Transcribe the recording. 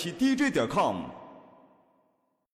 起 dj 点 com